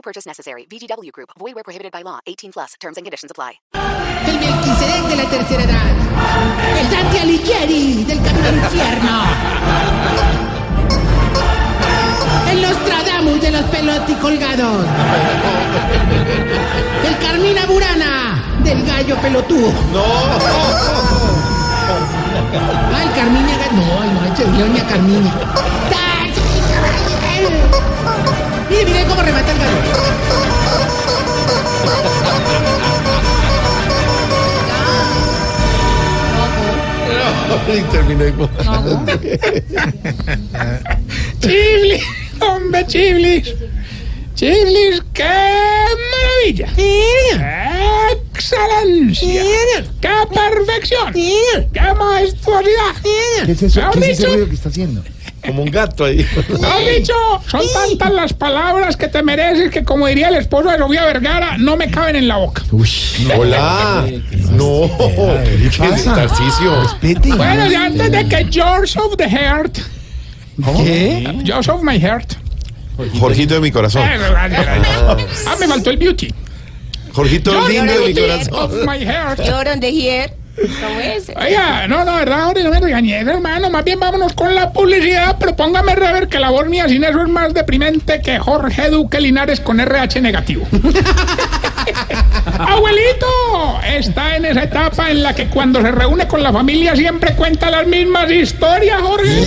No purchase necessary. VGW Group. Void where prohibited by law. 18 plus. Terms and conditions apply. El Melquisedec de la tercera edad. El Dante Alighieri del camino al infierno. El Nostradamus de los pelotti colgados. El Carmina Burana del gallo pelotudo. No. Ah, el Carmiña. Ga- No, no, el Doña Carmiña. ¡Tachi, caballero! Mire, mire cómo remata el gallo. Chiblis, hombre, Chiblis. Chiblis, qué maravilla. ¡Qué excelencia! ¡Qué perfección! ¡Qué majestuosidad! ¿Qué es eso? ¿Mejor ¿Qué es ese ruido que está haciendo? Como un gato ahí. Mejor dicho, son tantas las palabras que te mereces que, como diría el esposo de Sofía Vergara, no me caben en la boca. Hola. No. ¿Qué pasa? Respete. Bueno, ya antes de que George of the Heart, ¿Qué? George of my heart, Jorgito de mi corazón. eh, ah, me faltó el beauty. Jorgito George lindo de mi corazón. of my heart. You're on the here. ¿Cómo es? Oiga, no, no, verdad, ahora no me regañé, hermano. Más bien vámonos con la publicidad, pero póngame a ver que la voz mía sin eso es más deprimente que Jorge Duque Linares con RH negativo. Abuelito, está en esa etapa en la que cuando se reúne con la familia siempre cuenta las mismas historias, Jorge.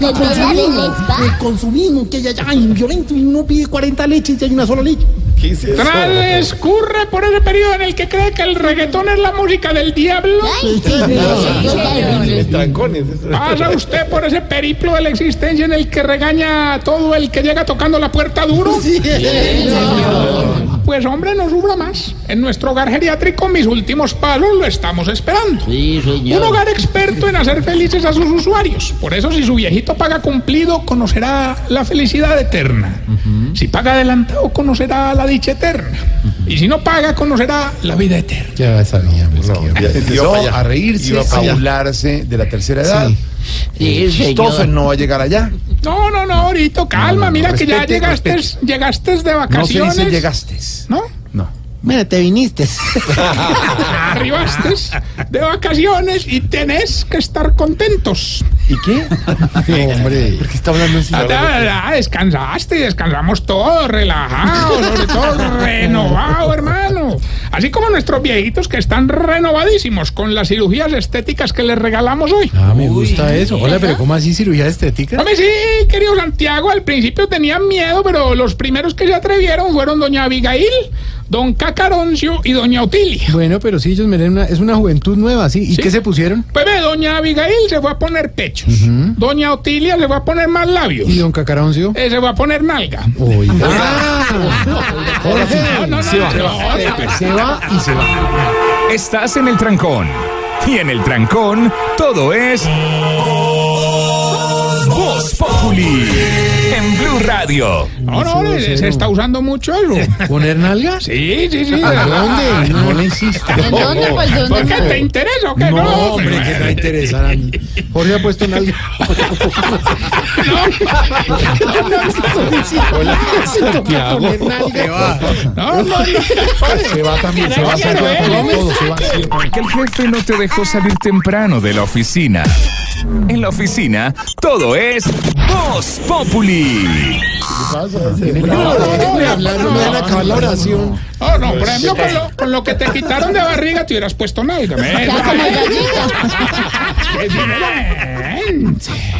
El consumismo, el consumismo que allá en violento y uno pide 40 leches y hay una sola leche. Transcurre por ese periodo en el que cree que el reggaetón es la música del diablo. Pasa usted por ese periplo de la existencia en el que regaña a todo el que llega tocando la puerta duro. Pues hombre, no sufra más. En nuestro hogar geriátrico, mis últimos palos lo estamos esperando. Un hogar experto en hacer felices a sus usuarios. Por eso, si su viejito paga cumplido, conocerá la felicidad eterna. Si paga adelantado, conocerá la dicha eterna. Y si no paga, conocerá la vida eterna. Ya sabía. pues, No, que- ya- Empezó allá. a reírse, a burlarse de la tercera edad. Eh, Chistoso él no va a llegar allá. No, no, no, ahorita, calma. no, Mira que ya respete, llegaste, respete. llegaste de No se vacaciones. dice llegaste. ¿No? No. Bueno, te viniste. Arribaste de vacaciones y tenés que estar contentos. ¿Y qué? hombre. ¿Por qué está hablando así? Ah, descansaste y descansamos todos, relajados, sobre todo renovado, hermano. Así como nuestros viejitos que están renovadísimos con las cirugías estéticas que les regalamos hoy. Ah, me gusta eso. Hola, pero ¿cómo así cirugía estética? Hombre, sí, querido Santiago, al principio tenían miedo, pero los primeros que se atrevieron fueron doña Abigail, don Cacaroncio y doña Otilia. Bueno, pero sí, ellos miren, una, es una juventud nueva, ¿sí? ¿Y Sí. qué se pusieron? Pues ve, doña Abigail se fue a poner pechos. Doña Otilia se fue a poner más labios. ¿Y don Cacaroncio? Eh, se fue a poner nalga. Oiga. Jorge, no, no, no, se va. no, no, Se va y se va. Estás en el trancón. Y en el trancón, todo es. Voz Populi. Blue Radio. No, no, se, se está usando mucho eso. ¿Poner nalgas? Sí, sí, sí. ¿A dónde? No le insista. ¿En dónde? Pues, ¿dónde? ¿Por qué te interesa o qué? No, No, hombre, que no interesa. Jorge ha puesto nalgas. Se va. No, no, no. Se va también, se va, se va, con todo, se va. sí. Que el jefe no te dejó salir temprano de la oficina. En la oficina, todo es Voz Populi. Déjenme hablar, no me van a acabar la oración. No, no, por ejemplo, con lo, con lo que te quitaron de barriga te hubieras puesto nalga. ¿me? Ya como gallina.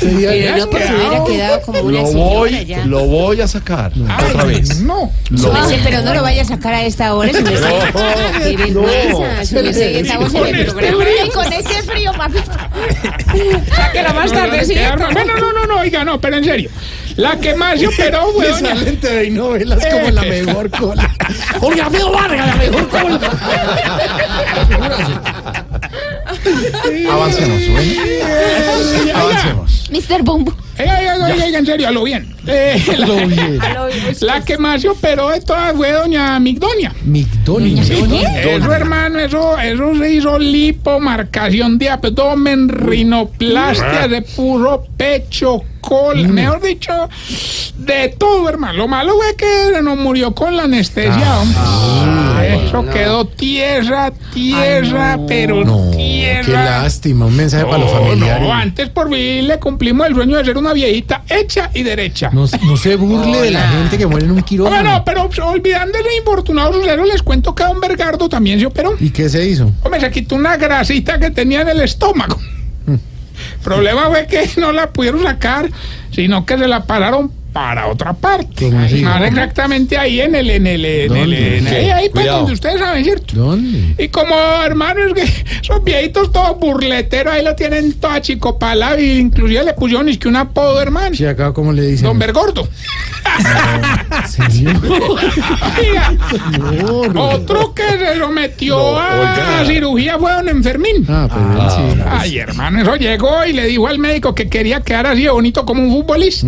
Pero no, hubiera quedado como una Lo voy, ya. lo voy a sacar. Ay, Otra vez. No. Súbese, pero no lo vaya a sacar a esta hora. Si me Qué vergüenza. Si me estamos en el programa. Y con este frío, papi. Sáquela más tarde, ¿sí? Bueno, no, no, no, oiga, no, pero en serio. La que más se operó salen TV novelas como la mejor cola. Jorge Alfredo Vargas, la mejor cola. Avancemos. Oiga, Avancemos. Mr. Oiga, en serio, a lo bien. Eh, la, Lo bien. la que más se operó de todas fue doña Migdonia. Migdonia. Eso, hermano, eso, eso se hizo lipomarcación de abdomen, rinoplastia, de puro pecho, mejor dicho, de todo, hermano. Lo malo fue que no murió con la anestesia, hombre. eso quedó tierra, tierra, pero No, tierra. qué lástima. Un mensaje para los familiares. no, antes por fin le cumplimos el sueño de ser una viejita hecha y derecha. No, no se burle de la gente que muere en un quirófano. Bueno, pero olvidando ese infortunado sucero, les cuento que a don Bergardo también se operó. ¿Y qué se hizo? Hombre, se quitó una grasita que tenía en el estómago. Problema fue que no la pudieron sacar, sino que se la pararon para otra parte. ¿Cómo así? Más exactamente ahí en el, en el, en el, ahí, ahí pues, donde ustedes saben, ¿cierto? ¿Dónde? Y como hermanos que son viejitos todos burleteros, ahí lo tienen toda chicopala y inclusive le pusieron es que un apodo, hermano. Sí, acá, ¿cómo le dicen? Don Bergordo. Otro que se sometió No, a oiga. cirugía fue don Enfermín. Ah, pero él sí. Ay, hermano, eso llegó y le dijo al médico que quería quedar así bonito como un futbolista.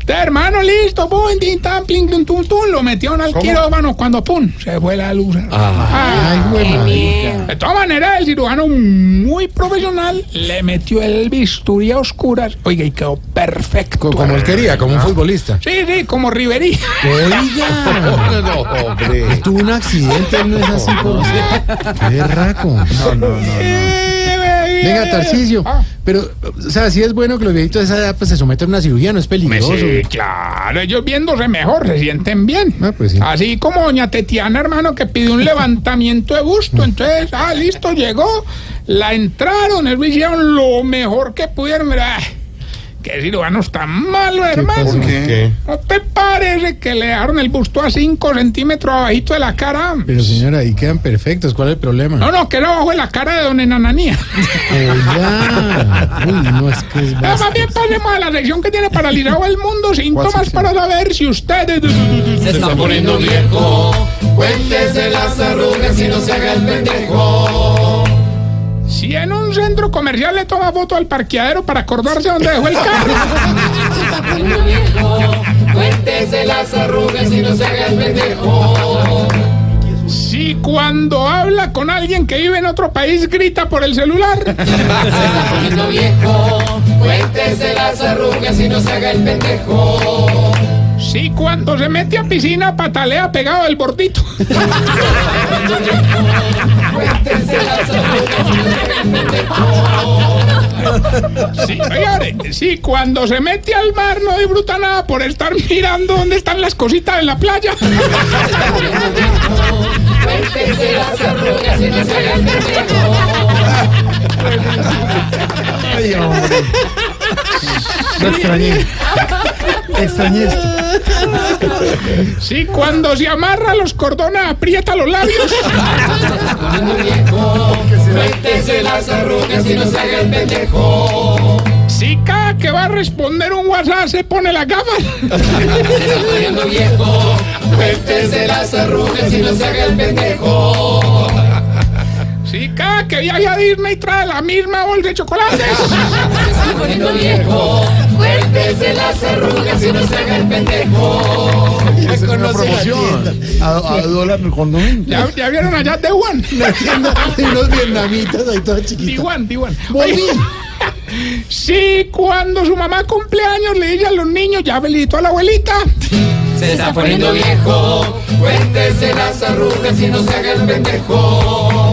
Este hermano, listo, pum, tin, tan, plin, tum, tum, tum, lo metieron al quirófano cuando, pum, se fue la luz. Ay, Ah. güey, marica. De todas maneras, el cirujano muy profesional le metió el bisturí a oscuras. Oiga, y quedó perfecto. Co- Como él quería, como un futbolista. Sí, sí, como Riverí. Oiga. No, no, hombre. Tuvo un accidente, no es así Qué berraco. No, no, no. Venga, Tarcisio. Ah. Pero, o sea, sí es bueno que los viejitos de esa edad pues, se sometan a una cirugía, no es peligroso. Sí, claro, ellos viéndose mejor, se sienten bien. Ah, pues sí. Así como doña Tetiana, hermano, que pidió un levantamiento de gusto. Entonces, ah, listo, llegó, la entraron, ellos hicieron lo mejor que pudieron. Mira, qué cirujano tan malo, hermano. pasó? ¿Qué? ¿No te parece que le dejaron el busto a 5 centímetros abajito de la cara? Pero señora, ahí quedan perfectos. ¿Cuál es el problema? No, no, que era abajo de la cara de don Enananía. Uy, no, es que es. Más bien pasemos a la sección que tiene paralizado el mundo. Síntomas para saber si usted... Se está poniendo viejo. Cuéntese las arrugas y no se haga el pendejo. Si en un centro comercial le toma foto al parqueadero para acordarse dónde dejó el carro. Cuéntese las arrugas y no se haga el pendejo. Si cuando habla con alguien que vive en otro país grita por el celular. Se está poniendo viejo. Cuéntese las arrugas y no se haga el pendejo. Si cuando se mete a piscina patalea pegado del bordito. Sí, oigan, si cuando se mete al mar no disfruta nada por estar mirando dónde están las cositas en la playa. Ay, hombre. Lo extrañé. Extrañé esto. Si cuando se amarra los cordones aprieta los labios. Cuéntese las arrugas y no se haga el pendejo. Si cada que va a responder un WhatsApp se pone la gafas. Se está poniendo viejo. Cuéntese las arrugas y no se haga el pendejo. Si cada que viaja a Disney trae la misma bolsa de chocolates. Se está poniendo viejo. Cuéntese las arrugas y no se haga el pendejo. Es una promoción. A, a dólar con domingo. Ya, ya vieron allá de tienda de unos vietnamitas ahí todas D chiquitas. One, D One. Volví. Oye, Si cuando su mamá cumpleaños le dice a los niños, ya felicito a la abuelita. Se está poniendo viejo. Cuéntese las arrugas y no se haga el pendejo.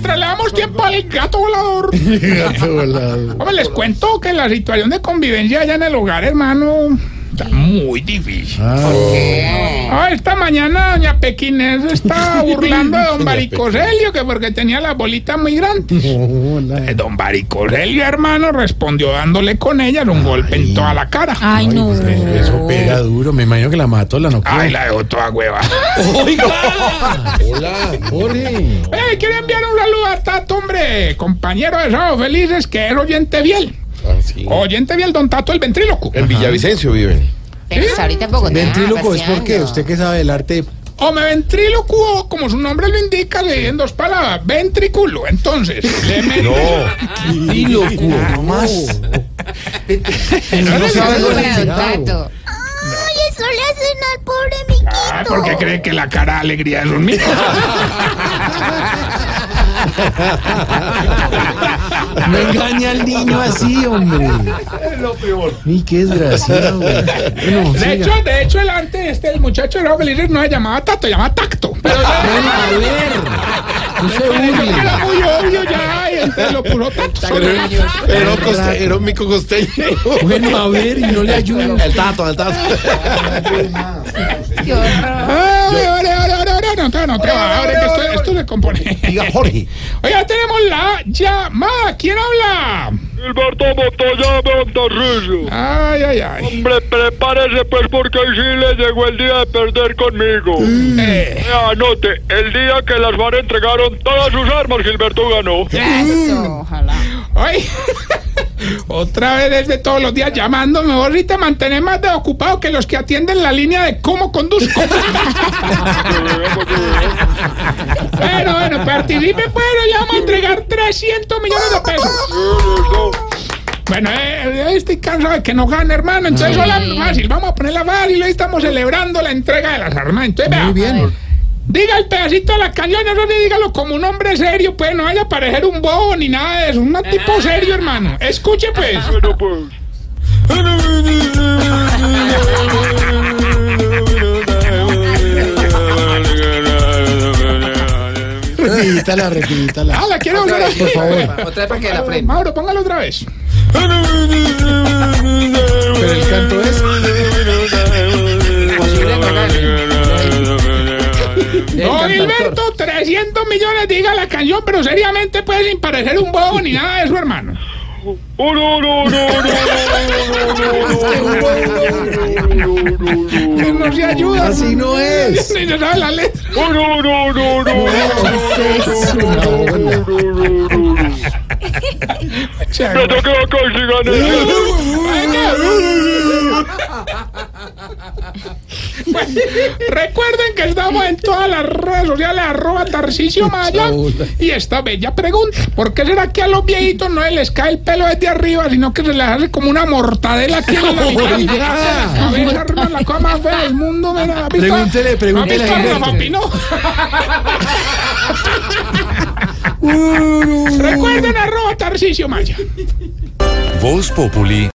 Mientras le damos tiempo al gato volador. Gato volado. Hombre, les cuento que la situación de convivencia allá en el hogar, hermano, está muy difícil. Ah, esta mañana doña Pequinés está burlando de don Baricoselio, que porque tenía la bolita muy grande. Hola. Eh, Don Baricoselio, hermano, respondió dándole con ella un golpe en toda la cara. Ay, no. Eso pega duro. Me imagino que la mató, la noqueó. Ay, la dejó toda hueva. Hola, Jorge. Eh, quiero enviar un saludo a Tato, hombre, compañero de Sábado Felices, que es oyente fiel. Ah, sí. Oyente vi el don Tato, el ventríloco. En Villavicencio viven. Pero está ahorita en Bogotá. Ventríloco es porque usted que sabe del arte. O me ventrílocuo, como su nombre lo indica, le en dos palabras, ventrículo. Entonces, le me... No. Ventríloco, no más. no sabe Saludos lo. Tato. Ay, eso le hacen al pobre miquito. Ah, porque cree que la cara de alegría es un mito. No engaña al niño así, hombre. Es lo peor. Y qué desgraciado, güey. Bueno, De hecho, de hecho, el antes, este, el muchacho de los felices no se llamaba Tato, se llamaba Tacto. Pero Bueno, a ver. No se que era burle. muy obvio ya, y entonces lo puso Tacto. Era, un coste- era un mico costeño. Bueno, a ver, y no le ayudo. El tato, el tato. Qué horror. No no te va, ahora que esto, esto se compone. Diga Jorge. Oiga, tenemos la llamada. ¿Quién habla? Gilberto Montoya Montarrillo. Ay, ay, ay. Hombre, prepárese pues porque hoy sí le llegó el día de perder conmigo. Eh, Eh, Anote, el día que las FARC entregaron todas sus armas, Gilberto ganó. Eso, ojalá. ay. Otra vez desde todos los días llamando. Mejor si te mantenés más de ocupado que los que atienden la línea de cómo conduzco. bueno, bueno, participe, pues, le vamos a entregar 300 millones de pesos. Bueno, eh, estoy cansado de que no gane, hermano. Entonces, hola, fácil. Vamos a poner la fácil. Hoy estamos celebrando la entrega de las armas. Entonces, vea. Muy bien. Diga el pedacito de la canción, no ni dígalo como un hombre serio, pues no vaya a parecer un bobo ni nada de eso. Un tipo serio, hermano. Escuche, pues. Bueno, pues. Repítala, repítala. Ah, la quiero volver a Por favor. Otra vez para que la aprenda. Mauro, póngalo otra vez. Pero el canto es. Don Gilberto, 300 millones, diga la canción, pero seriamente, pues, sin parecer un bobo ni nada de eso, hermano. Oh, no, no, no, no, Que no se ayuda. Así no es. Ni se sabe la letra. no, no, no, no, no, Me toca gané. Recuerden que estamos en todas las redes sociales, arroba Tarcisio Maya. Y esta bella pregunta, ¿por qué será que a los viejitos no les cae el pelo desde arriba, sino que se les hace como una mortadela aquí en la mitad? A ver, hermano, la cosa más fea del mundo, mira. Pregúntele, pregúntele ¿Has a visto a Rafa Gilberto. Pino? Recuerden arroba Tarcisio Maya. Voz Populi